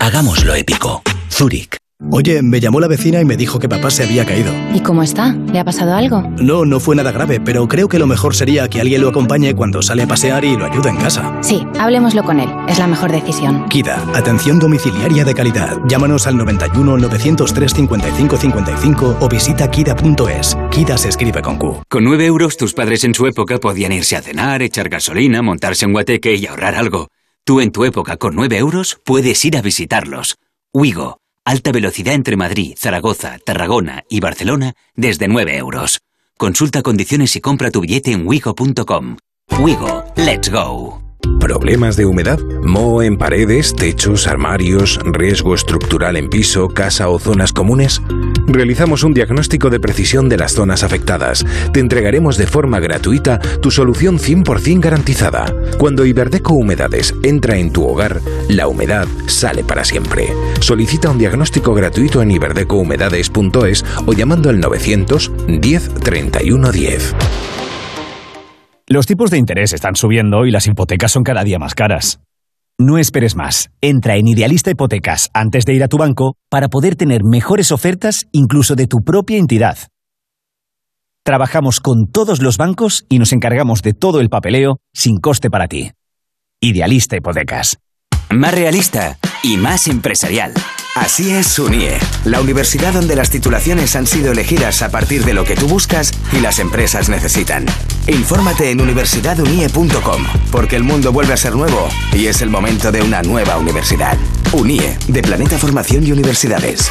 Hagámoslo épico. Zurich. Oye, me llamó la vecina y me dijo que papá se había caído. ¿Y cómo está? ¿Le ha pasado algo? No, no fue nada grave, pero creo que lo mejor sería que alguien lo acompañe cuando sale a pasear y lo ayude en casa. Sí, hablemoslo con él. Es la mejor decisión. Kida, atención domiciliaria de calidad. Llámanos al 91 903 55 55 o visita kida.es. Kida se escribe con Q. Con 9 euros tus padres en su época podían irse a cenar, echar gasolina, montarse en guateque y ahorrar algo. Tú en tu época con 9 euros puedes ir a visitarlos. Wigo Alta velocidad entre Madrid, Zaragoza, Tarragona y Barcelona desde 9 euros. Consulta condiciones y compra tu billete en wigo.com. Wigo, let's go. ¿Problemas de humedad? ¿Moho en paredes, techos, armarios, riesgo estructural en piso, casa o zonas comunes? Realizamos un diagnóstico de precisión de las zonas afectadas. Te entregaremos de forma gratuita tu solución 100% garantizada. Cuando Iberdeco Humedades entra en tu hogar, la humedad sale para siempre. Solicita un diagnóstico gratuito en iberdecohumedades.es o llamando al 900 10 31 10. Los tipos de interés están subiendo y las hipotecas son cada día más caras. No esperes más. Entra en Idealista Hipotecas antes de ir a tu banco para poder tener mejores ofertas incluso de tu propia entidad. Trabajamos con todos los bancos y nos encargamos de todo el papeleo sin coste para ti. Idealista Hipotecas. Más realista y más empresarial. Así es UNIE, la universidad donde las titulaciones han sido elegidas a partir de lo que tú buscas y las empresas necesitan. Infórmate en universidadunie.com, porque el mundo vuelve a ser nuevo y es el momento de una nueva universidad. UNIE, de Planeta Formación y Universidades.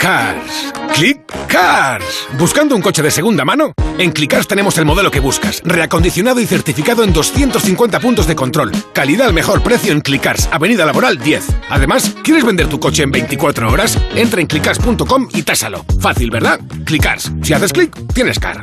Cars. Click Cars. ¿Buscando un coche de segunda mano? En Click tenemos el modelo que buscas. Reacondicionado y certificado en 250 puntos de control. Calidad al mejor precio en Click Avenida Laboral 10. Además, ¿quieres vender tu coche en 24 horas? Entra en clickcars.com y tásalo. Fácil, ¿verdad? Click Si haces clic, tienes car.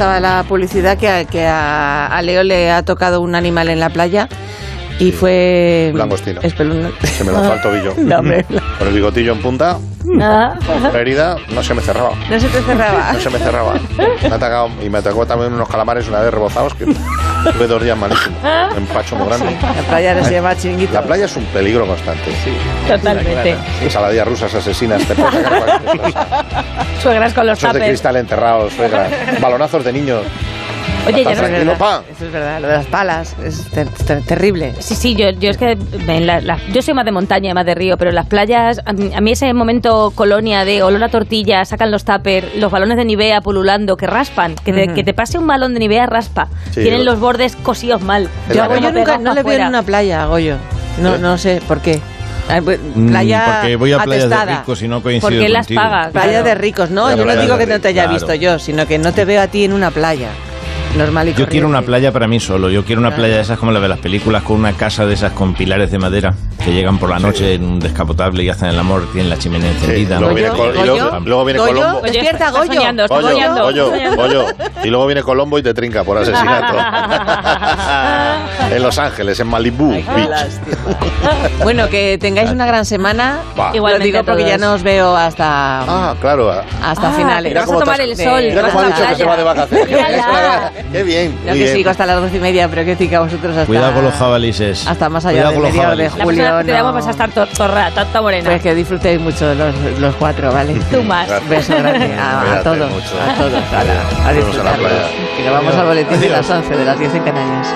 estaba la publicidad que, a, que a, a Leo le ha tocado un animal en la playa y fue... Langostino. espeluznante. Se me lanzó el tobillo. No, hombre. Con el bigotillo en punta, Ah, la herida no se me cerraba. no se te cerraba. No se me cerraba. Me ha atacado, y me atacó también unos calamares una vez rebozados que tuve dos días malísimos. Un empacho muy grande. La playa no se llama chiringuito. La playa es un peligro constante. Sí. Totalmente. Saladillas rusas asesinas, te sacar. *laughs* Suegras con los Esos de tapers. cristal enterrados, suegras. Balonazos de niños. Oye, ya Está no tranquilo, pa. Eso es verdad, lo de las palas es ter- ter- terrible. Sí, sí, yo, yo es que en la- la- yo soy más de montaña, más de río, pero en las playas, a mí, a mí ese momento colonia de olor a tortilla, sacan los tuppers, los balones de Nivea pululando, que raspan, que te, que te pase un balón de Nivea raspa. Sí, Tienen lo- los bordes cosidos mal. Yo, Yo a Goyo nunca no le veo en una playa, a Goyo. No, ¿Eh? no sé por qué. Ah, pues, Mm, Playa porque voy a playas de ricos y no coincido Porque las contigo. pagas. Playa de ricos, no, yo no digo que no te haya visto yo, sino que no te veo a ti en una playa. Normal y Yo quiero una playa para mí solo. Yo quiero una playa de esas como la de las películas, con una casa de esas con pilares de madera que llegan por la noche en un descapotable y hacen el amor, tienen la chimenea encendida. luego viene Col- y luego- luego viene Goyo, Colombo. despierta, está Goyo. soñando, está Goyo, soñando. Goyo, Goyo. Y luego viene Colombo y te trinca por asesinato. *laughs* en Los Ángeles, en Malibu Beach. Bueno, que tengáis una gran semana. Lo Igualmente digo porque ya no os veo hasta Ah, claro. hasta Ah, finales. vas a tomar el sol, Mira cómo ha dicho que se va de vacaciones. Qué bien. Yo que sigo hasta las doce y media, pero que sí que a vosotros hasta... Cuidado con los jabalices. Hasta más allá Cuidado de con los mediados de jabalíes. La julio. que te damos a estar to- torra, tanta morena. Pues que disfrutéis mucho los, los cuatro, ¿vale? Tú más. Beso grande a, todos, mucho. a todos, a, a Nos vemos en la disfrutarlo. playa. Que nos vamos al boletín de las 11, de las 10 en Canarias.